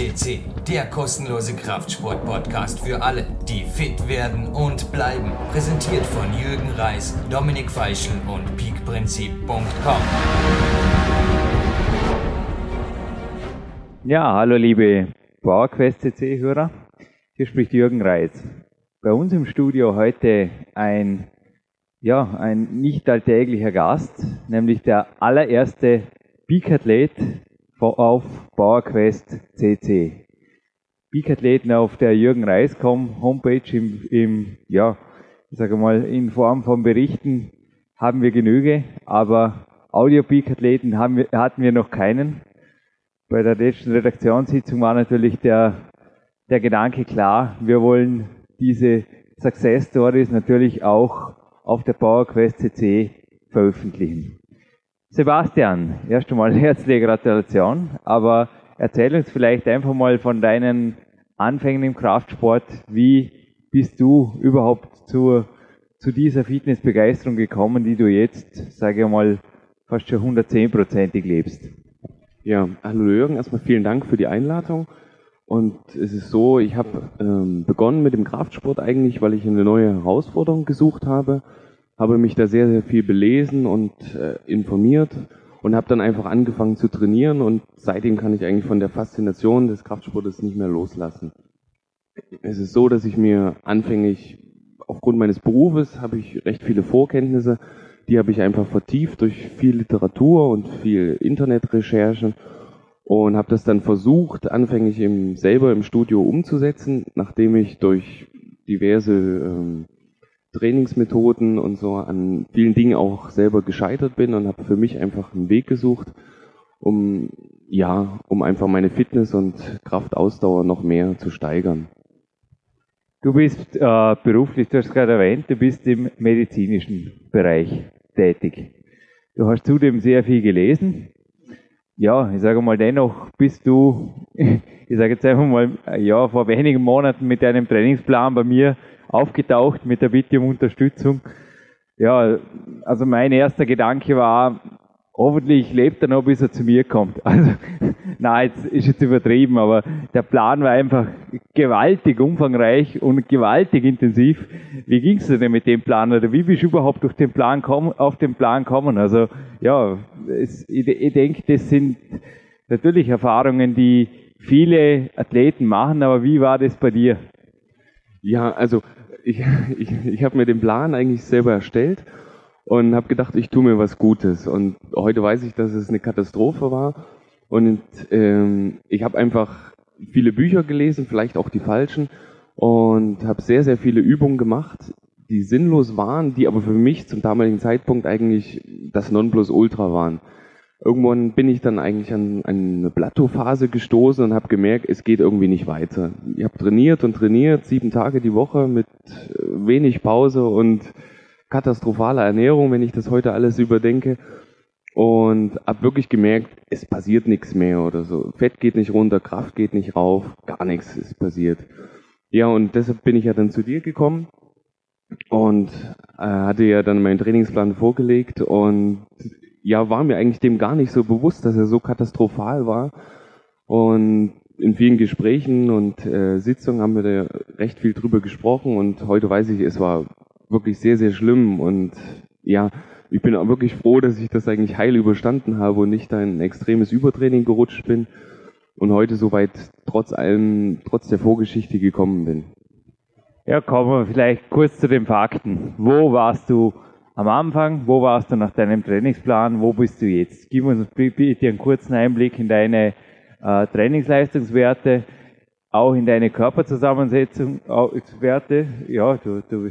CC, der kostenlose Kraftsport-Podcast für alle, die fit werden und bleiben. Präsentiert von Jürgen Reis, Dominik Feischl und peakprinzip.com. Ja, hallo liebe PowerQuest CC-Hörer. Hier spricht Jürgen Reis. Bei uns im Studio heute ein, ja, ein nicht alltäglicher Gast, nämlich der allererste Peak-Athlet auf PowerQuest CC. Peak-Athleten auf der Jürgen Reiscom Homepage im, im, ja, ich sage mal, in Form von Berichten haben wir Genüge, aber Audio-Peak-Athleten hatten wir noch keinen. Bei der letzten Redaktionssitzung war natürlich der, der Gedanke klar, wir wollen diese Success Stories natürlich auch auf der PowerQuest CC veröffentlichen. Sebastian, erst einmal herzliche Gratulation, aber erzähl uns vielleicht einfach mal von deinen Anfängen im Kraftsport. Wie bist du überhaupt zur, zu dieser Fitnessbegeisterung gekommen, die du jetzt, sage ich mal, fast schon 110-prozentig lebst? Ja, hallo Jürgen, erstmal vielen Dank für die Einladung. Und es ist so, ich habe ähm, begonnen mit dem Kraftsport eigentlich, weil ich eine neue Herausforderung gesucht habe habe mich da sehr, sehr viel belesen und äh, informiert und habe dann einfach angefangen zu trainieren und seitdem kann ich eigentlich von der Faszination des Kraftsportes nicht mehr loslassen. Es ist so, dass ich mir anfänglich aufgrund meines Berufes habe ich recht viele Vorkenntnisse, die habe ich einfach vertieft durch viel Literatur und viel Internetrecherchen und habe das dann versucht, anfänglich im, selber im Studio umzusetzen, nachdem ich durch diverse ähm, Trainingsmethoden und so an vielen Dingen auch selber gescheitert bin und habe für mich einfach einen Weg gesucht, um ja, um einfach meine Fitness und Kraftausdauer noch mehr zu steigern. Du bist äh, beruflich, du hast gerade erwähnt, du bist im medizinischen Bereich tätig. Du hast zudem sehr viel gelesen. Ja, ich sage mal, dennoch bist du, ich sage jetzt einfach mal, ja, vor wenigen Monaten mit deinem Trainingsplan bei mir aufgetaucht mit der Bitte um Unterstützung. Ja, also mein erster Gedanke war, hoffentlich lebt er noch, bis er zu mir kommt. Also, na, jetzt ist jetzt übertrieben, aber der Plan war einfach gewaltig umfangreich und gewaltig intensiv. Wie ging es denn mit dem Plan oder wie bist du überhaupt durch den Plan kommen, auf den Plan kommen? Also, ja, es, ich, ich denke, das sind natürlich Erfahrungen, die viele Athleten machen, aber wie war das bei dir? Ja, also ich, ich, ich habe mir den Plan eigentlich selber erstellt und habe gedacht, ich tue mir was Gutes. Und heute weiß ich, dass es eine Katastrophe war. Und ähm, ich habe einfach viele Bücher gelesen, vielleicht auch die falschen, und habe sehr, sehr viele Übungen gemacht, die sinnlos waren, die aber für mich zum damaligen Zeitpunkt eigentlich das Nonplusultra waren irgendwann bin ich dann eigentlich an, an eine Plateauphase gestoßen und habe gemerkt, es geht irgendwie nicht weiter. Ich habe trainiert und trainiert, sieben Tage die Woche mit äh, wenig Pause und katastrophaler Ernährung, wenn ich das heute alles überdenke. Und habe wirklich gemerkt, es passiert nichts mehr oder so. Fett geht nicht runter, Kraft geht nicht rauf, gar nichts ist passiert. Ja, und deshalb bin ich ja dann zu dir gekommen und äh, hatte ja dann meinen Trainingsplan vorgelegt und ja, war mir eigentlich dem gar nicht so bewusst, dass er so katastrophal war. Und in vielen Gesprächen und äh, Sitzungen haben wir da recht viel drüber gesprochen und heute weiß ich, es war wirklich sehr, sehr schlimm und ja, ich bin auch wirklich froh, dass ich das eigentlich heil überstanden habe und nicht da in ein extremes Übertraining gerutscht bin und heute soweit trotz allem, trotz der Vorgeschichte gekommen bin. Ja, kommen wir vielleicht kurz zu den Fakten. Wo warst du am Anfang, wo warst du nach deinem Trainingsplan, wo bist du jetzt? Gib uns bitte einen kurzen Einblick in deine äh, Trainingsleistungswerte, auch in deine Körperzusammensetzung, Werte, ja, du, du,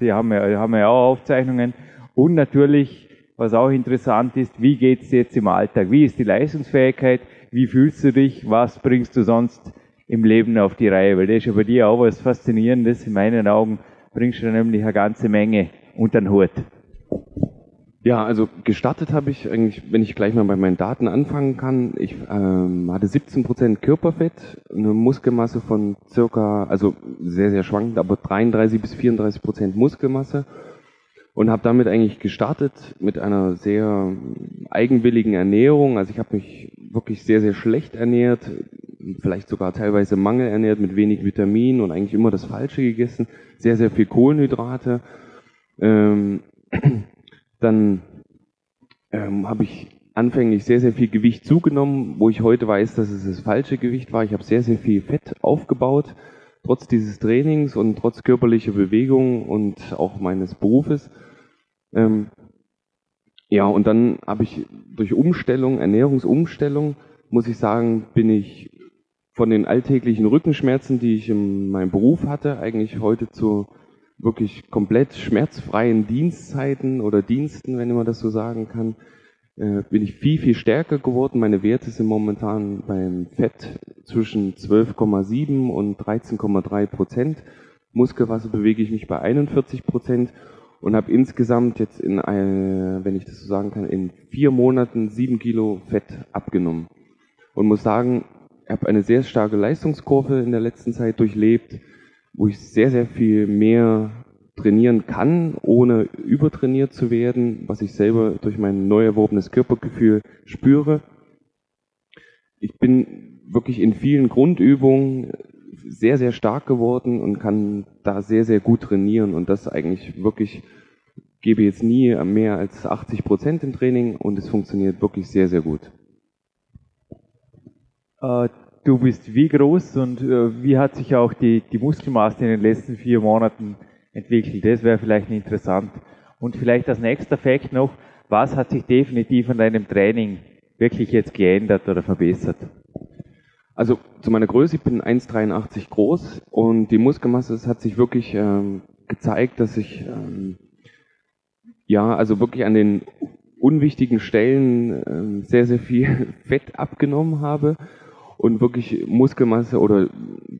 die haben ja, haben ja auch Aufzeichnungen und natürlich, was auch interessant ist, wie geht's jetzt im Alltag? Wie ist die Leistungsfähigkeit? Wie fühlst du dich? Was bringst du sonst im Leben auf die Reihe? Weil das ist ja bei dir auch was Faszinierendes. In meinen Augen bringst du nämlich eine ganze Menge unter den Hut. Ja, also gestartet habe ich eigentlich, wenn ich gleich mal bei meinen Daten anfangen kann, ich ähm, hatte 17% Körperfett, eine Muskelmasse von circa, also sehr, sehr schwankend, aber 33 bis 34% Muskelmasse und habe damit eigentlich gestartet mit einer sehr eigenwilligen Ernährung. Also ich habe mich wirklich sehr, sehr schlecht ernährt, vielleicht sogar teilweise mangelernährt mit wenig Vitamin und eigentlich immer das Falsche gegessen, sehr, sehr viel Kohlenhydrate. Ähm, dann ähm, habe ich anfänglich sehr, sehr viel Gewicht zugenommen, wo ich heute weiß, dass es das falsche Gewicht war. Ich habe sehr, sehr viel Fett aufgebaut, trotz dieses Trainings und trotz körperlicher Bewegung und auch meines Berufes. Ähm, ja, und dann habe ich durch Umstellung, Ernährungsumstellung, muss ich sagen, bin ich von den alltäglichen Rückenschmerzen, die ich in meinem Beruf hatte, eigentlich heute zu wirklich komplett schmerzfreien Dienstzeiten oder Diensten, wenn man das so sagen kann, äh, bin ich viel, viel stärker geworden. Meine Werte sind momentan beim Fett zwischen 12,7 und 13,3 Prozent. Muskelwasser bewege ich mich bei 41 Prozent und habe insgesamt jetzt in, eine, wenn ich das so sagen kann, in vier Monaten sieben Kilo Fett abgenommen. Und muss sagen, ich habe eine sehr starke Leistungskurve in der letzten Zeit durchlebt, wo ich sehr, sehr viel mehr trainieren kann, ohne übertrainiert zu werden, was ich selber durch mein neu erworbenes Körpergefühl spüre. Ich bin wirklich in vielen Grundübungen sehr, sehr stark geworden und kann da sehr, sehr gut trainieren und das eigentlich wirklich gebe jetzt nie mehr als 80 Prozent im Training und es funktioniert wirklich sehr, sehr gut. Äh, du bist wie groß und äh, wie hat sich auch die, die Muskelmasse in den letzten vier Monaten entwickelt? Das wäre vielleicht interessant. Und vielleicht als nächster Fakt noch, was hat sich definitiv an deinem Training wirklich jetzt geändert oder verbessert? Also zu meiner Größe, ich bin 1,83 groß und die Muskelmasse, es hat sich wirklich ähm, gezeigt, dass ich ähm, ja, also wirklich an den unwichtigen Stellen ähm, sehr, sehr viel Fett abgenommen habe und wirklich Muskelmasse oder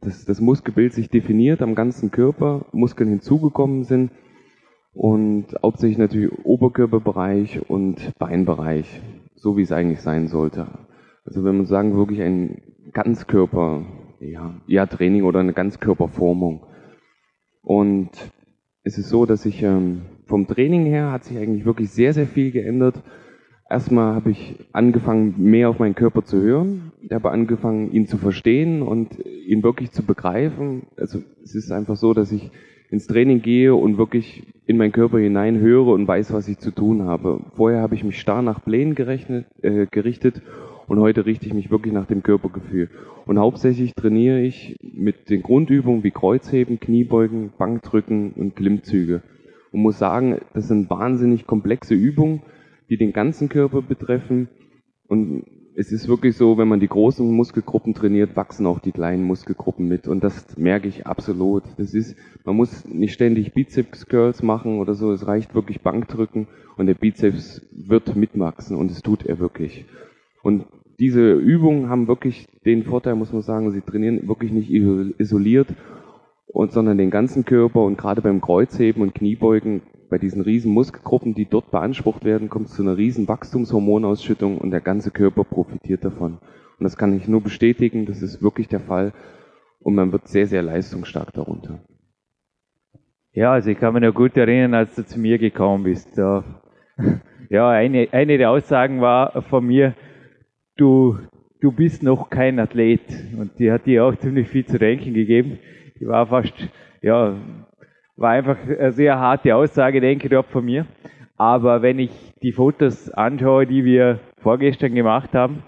das, das Muskelbild sich definiert am ganzen Körper, Muskeln hinzugekommen sind und hauptsächlich natürlich Oberkörperbereich und Beinbereich, so wie es eigentlich sein sollte. Also wenn man sagen, wirklich ein Ganzkörper, ja, ja Training oder eine Ganzkörperformung. Und es ist so, dass ich ähm, vom Training her hat sich eigentlich wirklich sehr, sehr viel geändert. Erstmal habe ich angefangen, mehr auf meinen Körper zu hören. Ich habe angefangen, ihn zu verstehen und ihn wirklich zu begreifen. Also es ist einfach so, dass ich ins Training gehe und wirklich in meinen Körper hinein höre und weiß, was ich zu tun habe. Vorher habe ich mich starr nach Plänen gerechnet, äh, gerichtet und heute richte ich mich wirklich nach dem Körpergefühl. Und hauptsächlich trainiere ich mit den Grundübungen wie Kreuzheben, Kniebeugen, Bankdrücken und Klimmzüge. Und muss sagen, das sind wahnsinnig komplexe Übungen, die den ganzen Körper betreffen. Und es ist wirklich so, wenn man die großen Muskelgruppen trainiert, wachsen auch die kleinen Muskelgruppen mit. Und das merke ich absolut. Das ist, man muss nicht ständig Bizeps Curls machen oder so. Es reicht wirklich Bankdrücken und der Bizeps wird mitwachsen und es tut er wirklich. Und diese Übungen haben wirklich den Vorteil, muss man sagen, sie trainieren wirklich nicht isoliert, und, sondern den ganzen Körper und gerade beim Kreuzheben und Kniebeugen, bei diesen riesen Muskelgruppen, die dort beansprucht werden, kommt es zu einer riesen Wachstumshormonausschüttung und der ganze Körper profitiert davon. Und das kann ich nur bestätigen, das ist wirklich der Fall und man wird sehr, sehr leistungsstark darunter. Ja, also ich kann mich noch gut erinnern, als du zu mir gekommen bist. Ja, eine, eine der Aussagen war von mir, du, du bist noch kein Athlet. Und die hat dir auch ziemlich viel zu denken gegeben. Die war fast, ja, war einfach eine sehr harte Aussage, denke ich, von mir. Aber wenn ich die Fotos anschaue, die wir vorgestern gemacht haben,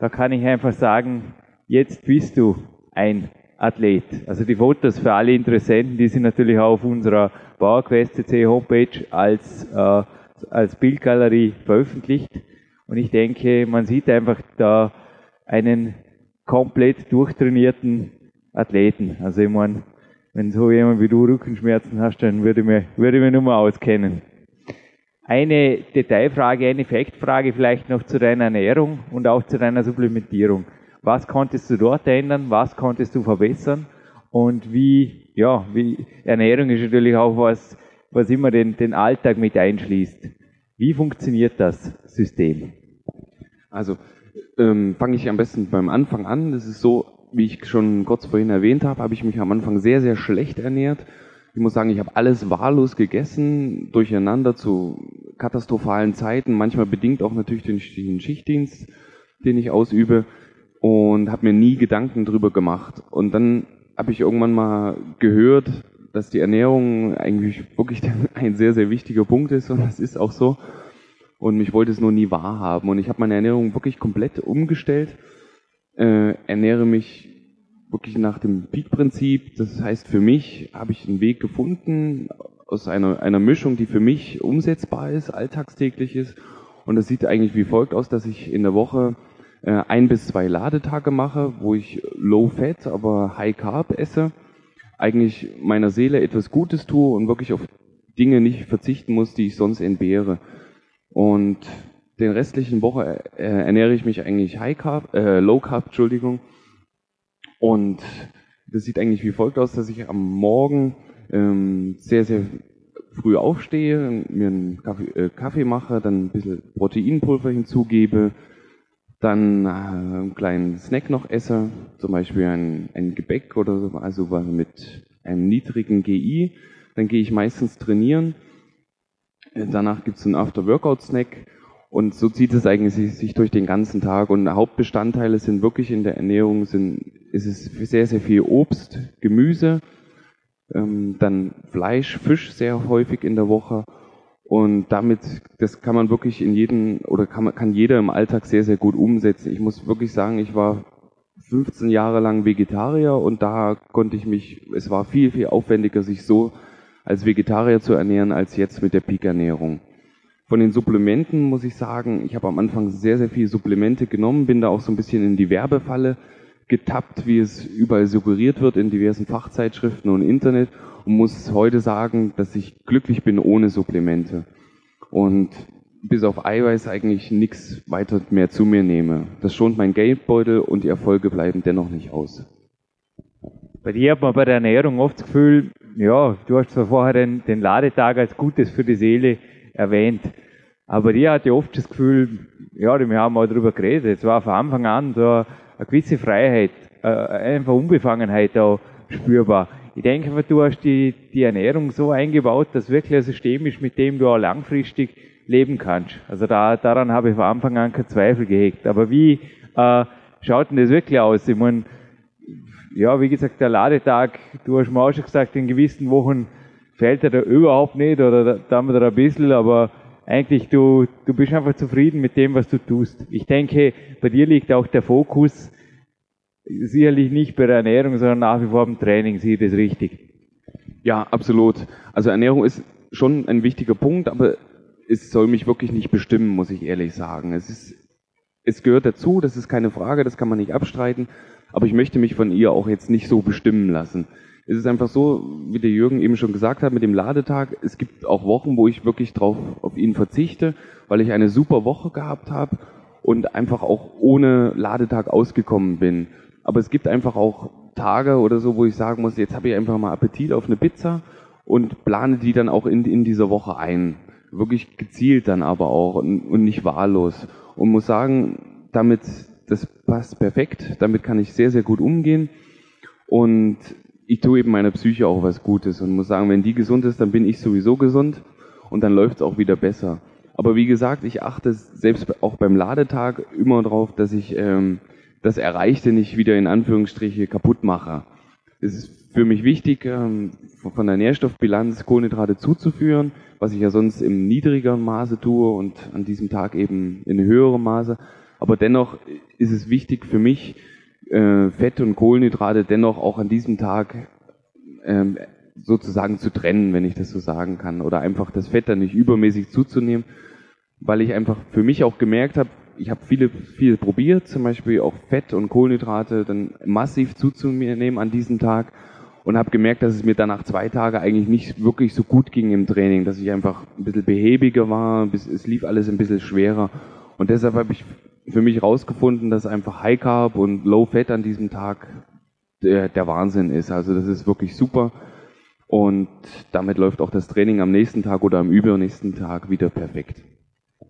da kann ich einfach sagen, jetzt bist du ein Athlet. Also die Fotos für alle Interessenten, die sind natürlich auch auf unserer PowerQuest.cc Homepage als, äh, als Bildgalerie veröffentlicht. Und ich denke, man sieht einfach da einen komplett durchtrainierten Athleten. Also ich meine, wenn so jemand wie du Rückenschmerzen hast, dann würde ich mich, würde ich mich nur mal auskennen. Eine Detailfrage, eine Faktfrage vielleicht noch zu deiner Ernährung und auch zu deiner Supplementierung. Was konntest du dort ändern? Was konntest du verbessern? Und wie, ja, wie, Ernährung ist natürlich auch was, was immer den, den Alltag mit einschließt. Wie funktioniert das System? Also ähm, fange ich am besten beim Anfang an. Das ist so, wie ich schon kurz vorhin erwähnt habe, habe ich mich am Anfang sehr, sehr schlecht ernährt. Ich muss sagen, ich habe alles wahllos gegessen, durcheinander zu katastrophalen Zeiten, manchmal bedingt auch natürlich den Schichtdienst, den ich ausübe. und habe mir nie Gedanken drüber gemacht. Und dann habe ich irgendwann mal gehört, dass die Ernährung eigentlich wirklich ein sehr, sehr wichtiger Punkt ist und das ist auch so. Und ich wollte es nur nie wahrhaben. Und ich habe meine Ernährung wirklich komplett umgestellt, äh, ernähre mich wirklich nach dem Peak-Prinzip. Das heißt, für mich habe ich einen Weg gefunden aus einer, einer Mischung, die für mich umsetzbar ist, alltagstäglich ist. Und das sieht eigentlich wie folgt aus, dass ich in der Woche äh, ein bis zwei Ladetage mache, wo ich Low Fat, aber High Carb esse. Eigentlich meiner Seele etwas Gutes tue und wirklich auf Dinge nicht verzichten muss, die ich sonst entbehre. Und den restlichen Woche äh, ernähre ich mich eigentlich High Carb, äh, Low Carb, Entschuldigung, und das sieht eigentlich wie folgt aus, dass ich am Morgen ähm, sehr, sehr früh aufstehe, mir einen Kaffee, äh, Kaffee mache, dann ein bisschen Proteinpulver hinzugebe, dann äh, einen kleinen Snack noch esse, zum Beispiel ein, ein Gebäck oder so, also mit einem niedrigen GI. Dann gehe ich meistens trainieren. Danach gibt es einen After-Workout-Snack und so zieht es eigentlich sich durch den ganzen Tag. Und Hauptbestandteile sind wirklich in der Ernährung, sind, ist es sehr, sehr viel Obst, Gemüse, ähm, dann Fleisch, Fisch sehr häufig in der Woche. Und damit, das kann man wirklich in jedem, oder kann, kann jeder im Alltag sehr, sehr gut umsetzen. Ich muss wirklich sagen, ich war 15 Jahre lang Vegetarier und da konnte ich mich, es war viel, viel aufwendiger, sich so als Vegetarier zu ernähren, als jetzt mit der Peak-Ernährung. Von den Supplementen muss ich sagen, ich habe am Anfang sehr, sehr viele Supplemente genommen, bin da auch so ein bisschen in die Werbefalle getappt, wie es überall suggeriert wird in diversen Fachzeitschriften und Internet und muss heute sagen, dass ich glücklich bin ohne Supplemente. Und bis auf Eiweiß eigentlich nichts weiter mehr zu mir nehme. Das schont mein Geldbeutel und die Erfolge bleiben dennoch nicht aus. Bei dir hat man bei der Ernährung oft das Gefühl, ja, du hast zwar vorher den, den Ladetag als Gutes für die Seele erwähnt. Aber die hatte oft das Gefühl, ja, wir haben mal darüber geredet, es war von Anfang an so eine gewisse Freiheit, äh, einfach Unbefangenheit da spürbar. Ich denke, du hast die, die Ernährung so eingebaut, dass wirklich ein System ist, mit dem du auch langfristig leben kannst. Also da, daran habe ich von Anfang an keinen Zweifel gehegt. Aber wie äh, schaut denn das wirklich aus? Ich meine, ja, wie gesagt, der Ladetag, du hast mir auch schon gesagt, in gewissen Wochen fällt er da überhaupt nicht oder da, da haben wir da ein bisschen, aber eigentlich du, du bist einfach zufrieden mit dem, was du tust. Ich denke, bei dir liegt auch der Fokus sicherlich nicht bei der Ernährung, sondern nach wie vor im Training. Sieh das richtig? Ja, absolut. Also Ernährung ist schon ein wichtiger Punkt, aber es soll mich wirklich nicht bestimmen, muss ich ehrlich sagen. Es ist, es gehört dazu, das ist keine Frage, das kann man nicht abstreiten, aber ich möchte mich von ihr auch jetzt nicht so bestimmen lassen es ist einfach so, wie der Jürgen eben schon gesagt hat, mit dem Ladetag, es gibt auch Wochen, wo ich wirklich drauf auf ihn verzichte, weil ich eine super Woche gehabt habe und einfach auch ohne Ladetag ausgekommen bin. Aber es gibt einfach auch Tage oder so, wo ich sagen muss, jetzt habe ich einfach mal Appetit auf eine Pizza und plane die dann auch in, in dieser Woche ein. Wirklich gezielt dann aber auch und, und nicht wahllos. Und muss sagen, damit, das passt perfekt, damit kann ich sehr, sehr gut umgehen. Und ich tue eben meiner Psyche auch was Gutes und muss sagen, wenn die gesund ist, dann bin ich sowieso gesund und dann läuft es auch wieder besser. Aber wie gesagt, ich achte selbst auch beim Ladetag immer darauf, dass ich ähm, das Erreichte nicht wieder in Anführungsstriche kaputt mache. Es ist für mich wichtig, ähm, von der Nährstoffbilanz Kohlenhydrate zuzuführen, was ich ja sonst im niedrigeren Maße tue und an diesem Tag eben in höherem Maße. Aber dennoch ist es wichtig für mich, äh, Fett und Kohlenhydrate dennoch auch an diesem Tag ähm, sozusagen zu trennen, wenn ich das so sagen kann, oder einfach das Fett dann nicht übermäßig zuzunehmen, weil ich einfach für mich auch gemerkt habe, ich habe viele, viel probiert, zum Beispiel auch Fett und Kohlenhydrate dann massiv zuzunehmen an diesem Tag. Und habe gemerkt, dass es mir dann nach zwei Tagen eigentlich nicht wirklich so gut ging im Training, dass ich einfach ein bisschen behäbiger war, es lief alles ein bisschen schwerer. Und deshalb habe ich für mich rausgefunden, dass einfach High Carb und Low Fat an diesem Tag der, der Wahnsinn ist. Also das ist wirklich super. Und damit läuft auch das Training am nächsten Tag oder am übernächsten Tag wieder perfekt.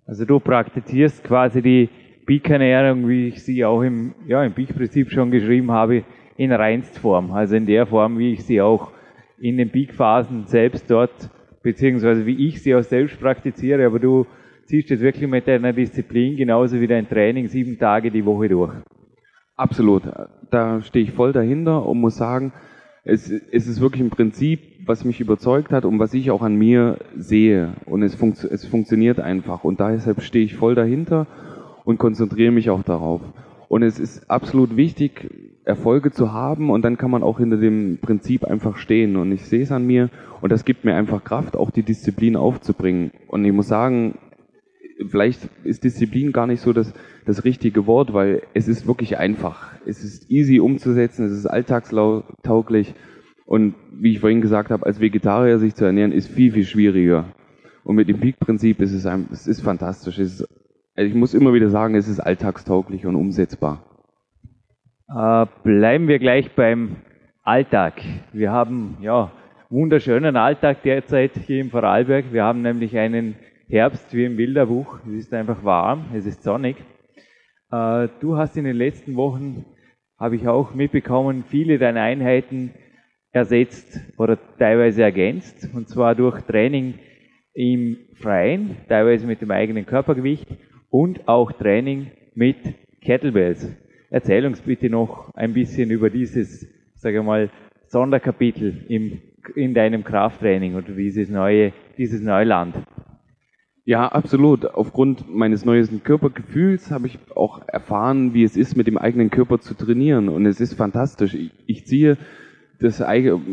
Also du praktizierst quasi die Peak-Ernährung, wie ich sie auch im, ja, im Peak-Prinzip schon geschrieben habe, in Reinstform. Also in der Form, wie ich sie auch in den Peak-Phasen selbst dort, beziehungsweise wie ich sie auch selbst praktiziere, aber du ziehst das wirklich mit deiner Disziplin genauso wie dein Training sieben Tage die Woche durch. Absolut. Da stehe ich voll dahinter und muss sagen, es, es ist wirklich ein Prinzip, was mich überzeugt hat und was ich auch an mir sehe. Und es, funkt, es funktioniert einfach. Und deshalb stehe ich voll dahinter und konzentriere mich auch darauf. Und es ist absolut wichtig, Erfolge zu haben und dann kann man auch hinter dem Prinzip einfach stehen. Und ich sehe es an mir und das gibt mir einfach Kraft, auch die Disziplin aufzubringen. Und ich muss sagen, vielleicht ist Disziplin gar nicht so das, das richtige Wort, weil es ist wirklich einfach. Es ist easy umzusetzen, es ist alltagstauglich. Und wie ich vorhin gesagt habe, als Vegetarier sich zu ernähren, ist viel, viel schwieriger. Und mit dem Peak-Prinzip ist es, ein, es ist fantastisch. Es ist, also ich muss immer wieder sagen, es ist alltagstauglich und umsetzbar. Äh, bleiben wir gleich beim Alltag. Wir haben ja wunderschönen Alltag derzeit hier im Vorarlberg. Wir haben nämlich einen Herbst wie im Bilderbuch. Es ist einfach warm, es ist sonnig. Äh, du hast in den letzten Wochen, habe ich auch mitbekommen, viele deiner Einheiten ersetzt oder teilweise ergänzt. Und zwar durch Training im Freien, teilweise mit dem eigenen Körpergewicht und auch Training mit Kettlebells. Erzähl uns bitte noch ein bisschen über dieses, sage mal, Sonderkapitel im, in deinem Krafttraining oder dieses neue, dieses Neuland. Ja, absolut. Aufgrund meines neuesten Körpergefühls habe ich auch erfahren, wie es ist, mit dem eigenen Körper zu trainieren. Und es ist fantastisch. Ich, ich ziehe das,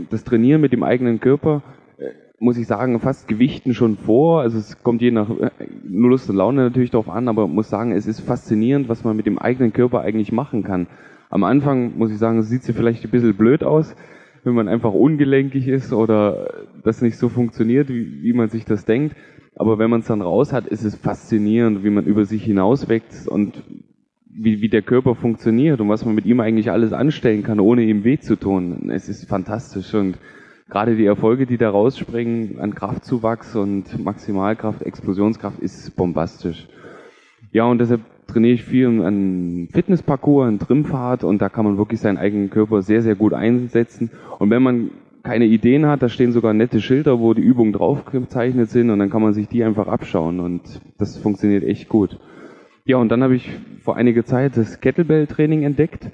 das Trainieren mit dem eigenen Körper, äh, muss ich sagen, fast Gewichten schon vor. Also es kommt je nach äh, Lust und Laune natürlich darauf an, aber muss sagen, es ist faszinierend, was man mit dem eigenen Körper eigentlich machen kann. Am Anfang, muss ich sagen, sieht sie vielleicht ein bisschen blöd aus, wenn man einfach ungelenkig ist oder das nicht so funktioniert, wie, wie man sich das denkt. Aber wenn man es dann raus hat, ist es faszinierend, wie man über sich hinauswächst und wie, wie der Körper funktioniert und was man mit ihm eigentlich alles anstellen kann, ohne ihm weh zu tun. Es ist fantastisch und gerade die Erfolge, die da rausspringen an Kraftzuwachs und Maximalkraft, Explosionskraft, ist bombastisch. Ja, und deshalb trainiere ich viel an Fitnessparcours, an Trimfahrt und da kann man wirklich seinen eigenen Körper sehr, sehr gut einsetzen. Und wenn man keine Ideen hat, da stehen sogar nette Schilder, wo die Übungen draufgezeichnet sind und dann kann man sich die einfach abschauen und das funktioniert echt gut. Ja, und dann habe ich vor einiger Zeit das Kettlebell-Training entdeckt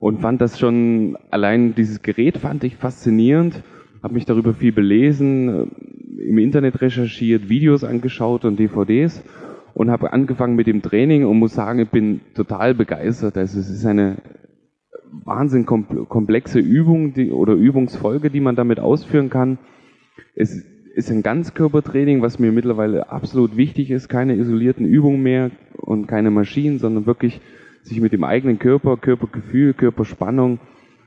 und fand das schon, allein dieses Gerät fand ich faszinierend, habe mich darüber viel belesen, im Internet recherchiert, Videos angeschaut und DVDs und habe angefangen mit dem Training und muss sagen, ich bin total begeistert. Also es ist eine wahnsinn komplexe Übung die, oder Übungsfolge, die man damit ausführen kann. Es ist ein Ganzkörpertraining, was mir mittlerweile absolut wichtig ist. Keine isolierten Übungen mehr und keine Maschinen, sondern wirklich sich mit dem eigenen Körper, Körpergefühl, Körperspannung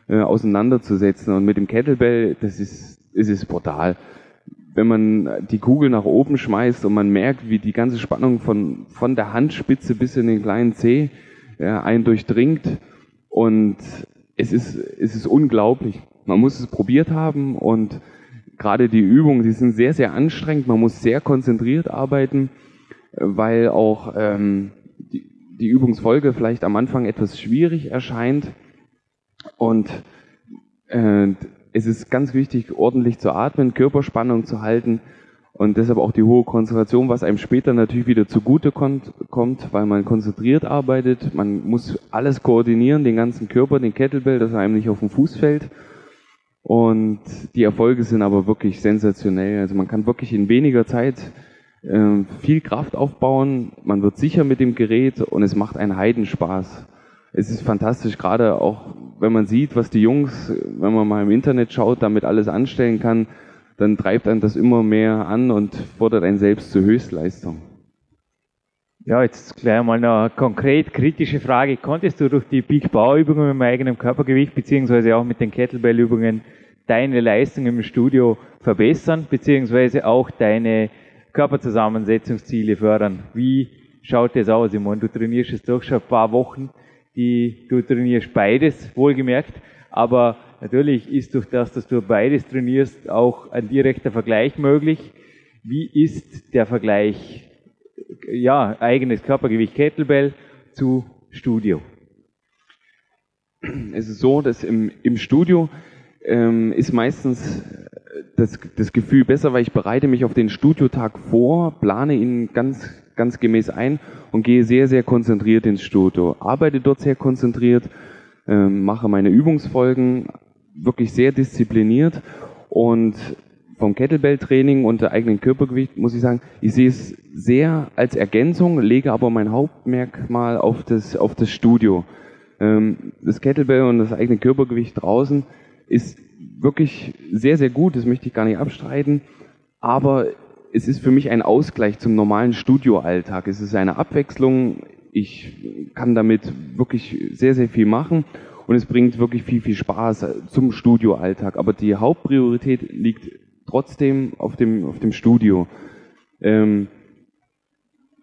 äh, auseinanderzusetzen. Und mit dem Kettlebell, das ist, ist brutal. Wenn man die Kugel nach oben schmeißt und man merkt, wie die ganze Spannung von, von der Handspitze bis in den kleinen Zeh ja, einen durchdringt, und es ist, es ist unglaublich. Man muss es probiert haben und gerade die Übungen, die sind sehr, sehr anstrengend. Man muss sehr konzentriert arbeiten, weil auch ähm, die, die Übungsfolge vielleicht am Anfang etwas schwierig erscheint. Und äh, es ist ganz wichtig, ordentlich zu atmen, Körperspannung zu halten und deshalb auch die hohe Konzentration, was einem später natürlich wieder zugute kommt, weil man konzentriert arbeitet. Man muss alles koordinieren, den ganzen Körper, den Kettlebell, dass er einem nicht auf den Fuß fällt. Und die Erfolge sind aber wirklich sensationell. Also man kann wirklich in weniger Zeit äh, viel Kraft aufbauen. Man wird sicher mit dem Gerät und es macht einen Heidenspaß. Es ist fantastisch, gerade auch wenn man sieht, was die Jungs, wenn man mal im Internet schaut, damit alles anstellen kann dann treibt einen das immer mehr an und fordert einen selbst zur Höchstleistung. Ja, jetzt gleich mal eine konkret kritische Frage. Konntest du durch die Big Power Übungen mit dem eigenen Körpergewicht beziehungsweise auch mit den Kettlebell Übungen deine Leistung im Studio verbessern beziehungsweise auch deine Körperzusammensetzungsziele fördern? Wie schaut das aus? Ich meine, du trainierst jetzt doch schon ein paar Wochen, die, du trainierst beides, wohlgemerkt, aber Natürlich ist durch das, dass du beides trainierst, auch ein direkter Vergleich möglich. Wie ist der Vergleich, ja, eigenes Körpergewicht Kettlebell zu Studio? Es ist so, dass im, im Studio ähm, ist meistens das, das Gefühl besser, weil ich bereite mich auf den Studiotag vor, plane ihn ganz ganz gemäß ein und gehe sehr, sehr konzentriert ins Studio. Arbeite dort sehr konzentriert, äh, mache meine Übungsfolgen wirklich sehr diszipliniert und vom Kettlebell-Training und der eigenen Körpergewicht muss ich sagen, ich sehe es sehr als Ergänzung, lege aber mein Hauptmerkmal auf das, auf das Studio. Ähm, das Kettlebell und das eigene Körpergewicht draußen ist wirklich sehr, sehr gut, das möchte ich gar nicht abstreiten, aber es ist für mich ein Ausgleich zum normalen Studioalltag. Es ist eine Abwechslung. Ich kann damit wirklich sehr, sehr viel machen und es bringt wirklich viel, viel Spaß zum Studioalltag. Aber die Hauptpriorität liegt trotzdem auf dem, auf dem Studio. Ähm,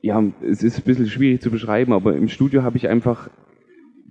ja, es ist ein bisschen schwierig zu beschreiben, aber im Studio habe ich einfach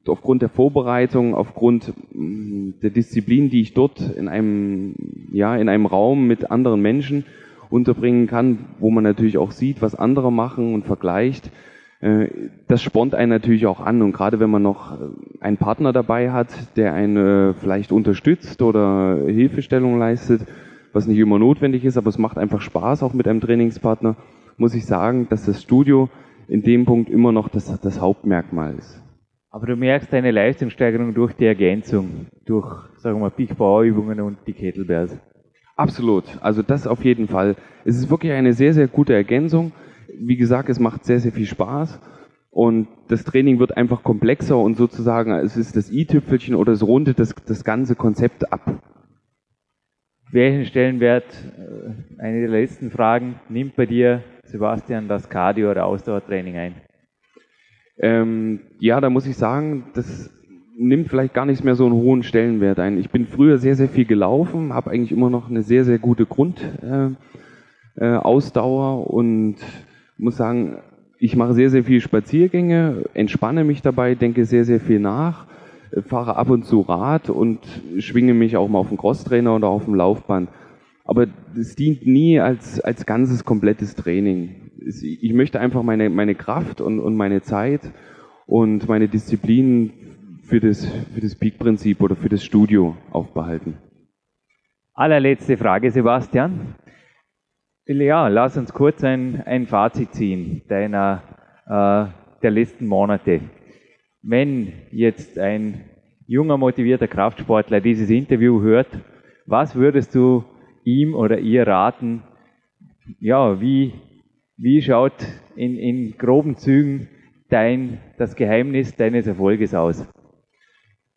aufgrund der Vorbereitung, aufgrund mm, der Disziplin, die ich dort in einem, ja, in einem Raum mit anderen Menschen unterbringen kann, wo man natürlich auch sieht, was andere machen und vergleicht. Äh, das spornt einen natürlich auch an und gerade wenn man noch äh, einen Partner dabei hat, der einen äh, vielleicht unterstützt oder Hilfestellung leistet, was nicht immer notwendig ist, aber es macht einfach Spaß auch mit einem Trainingspartner, muss ich sagen, dass das Studio in dem Punkt immer noch das, das Hauptmerkmal ist. Aber du merkst eine Leistungssteigerung durch die Ergänzung, durch, sagen wir mal, Big Power Übungen und die Kettlebells. Absolut. Also das auf jeden Fall. Es ist wirklich eine sehr, sehr gute Ergänzung. Wie gesagt, es macht sehr, sehr viel Spaß. Und das Training wird einfach komplexer und sozusagen, es ist das i-Tüpfelchen oder es rundet das, das ganze Konzept ab. Welchen Stellenwert, äh, eine der letzten Fragen, nimmt bei dir, Sebastian, das Cardio- oder Ausdauertraining ein? Ähm, ja, da muss ich sagen, das nimmt vielleicht gar nicht mehr so einen hohen Stellenwert ein. Ich bin früher sehr, sehr viel gelaufen, habe eigentlich immer noch eine sehr, sehr gute Grundausdauer äh, äh, und muss sagen, ich mache sehr, sehr viele Spaziergänge, entspanne mich dabei, denke sehr, sehr viel nach, fahre ab und zu Rad und schwinge mich auch mal auf dem Crosstrainer oder auf dem Laufband. Aber es dient nie als, als ganzes komplettes Training. Ich möchte einfach meine, meine Kraft und, und meine Zeit und meine Disziplin für das, für das Peak-Prinzip oder für das Studio aufbehalten. Allerletzte Frage, Sebastian. Ja, lass uns kurz ein, ein Fazit ziehen deiner, äh, der letzten Monate. Wenn jetzt ein junger, motivierter Kraftsportler dieses Interview hört, was würdest du ihm oder ihr raten? Ja, wie, wie schaut in, in groben Zügen dein, das Geheimnis deines Erfolges aus?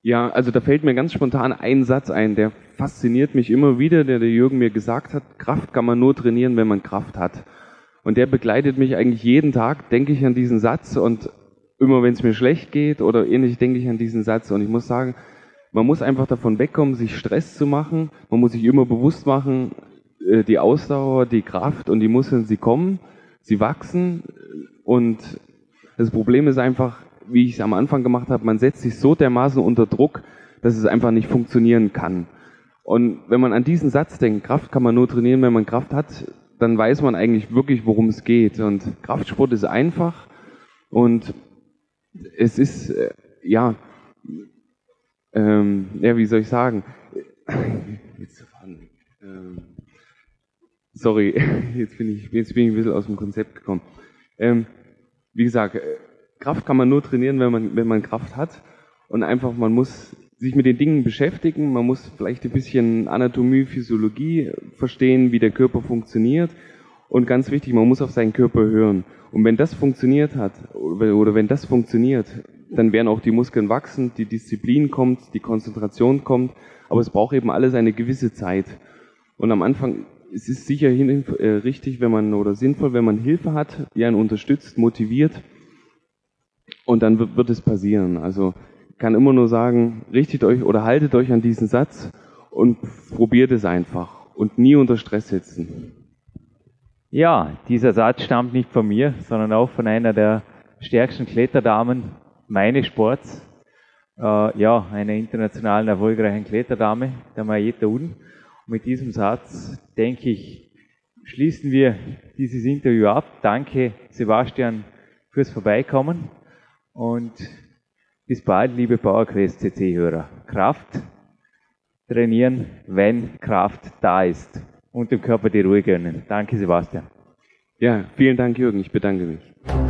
Ja, also da fällt mir ganz spontan ein Satz ein, der fasziniert mich immer wieder, der der Jürgen mir gesagt hat, Kraft kann man nur trainieren, wenn man Kraft hat. Und der begleitet mich eigentlich jeden Tag, denke ich an diesen Satz und immer wenn es mir schlecht geht oder ähnlich, denke ich an diesen Satz. Und ich muss sagen, man muss einfach davon wegkommen, sich Stress zu machen. Man muss sich immer bewusst machen, äh, die Ausdauer, die Kraft und die Muskeln, sie kommen, sie wachsen. Und das Problem ist einfach, wie ich es am Anfang gemacht habe, man setzt sich so dermaßen unter Druck, dass es einfach nicht funktionieren kann. Und wenn man an diesen Satz denkt, Kraft kann man nur trainieren, wenn man Kraft hat, dann weiß man eigentlich wirklich, worum es geht. Und Kraftsport ist einfach und es ist, äh, ja, ähm, ja, wie soll ich sagen? Ähm, sorry, jetzt bin, ich, jetzt bin ich ein bisschen aus dem Konzept gekommen. Ähm, wie gesagt, äh, Kraft kann man nur trainieren, wenn man, wenn man Kraft hat. Und einfach, man muss sich mit den Dingen beschäftigen, man muss vielleicht ein bisschen Anatomie, Physiologie verstehen, wie der Körper funktioniert. Und ganz wichtig, man muss auf seinen Körper hören. Und wenn das funktioniert hat, oder wenn das funktioniert, dann werden auch die Muskeln wachsen, die Disziplin kommt, die Konzentration kommt. Aber es braucht eben alles eine gewisse Zeit. Und am Anfang es ist sicher äh, richtig, wenn man oder sinnvoll, wenn man Hilfe hat, die einen unterstützt, motiviert und dann wird, wird es passieren. Also ich kann immer nur sagen, richtet euch oder haltet euch an diesen Satz und probiert es einfach und nie unter Stress setzen. Ja, dieser Satz stammt nicht von mir, sondern auch von einer der stärksten Kletterdamen meines Sports. Äh, ja, einer internationalen erfolgreichen Kletterdame, der Marietta Uden. Und mit diesem Satz, denke ich, schließen wir dieses Interview ab. Danke, Sebastian, fürs Vorbeikommen. Und bis bald, liebe PowerQuest CC-Hörer. Kraft trainieren, wenn Kraft da ist. Und dem Körper die Ruhe gönnen. Danke, Sebastian. Ja, vielen Dank, Jürgen. Ich bedanke mich.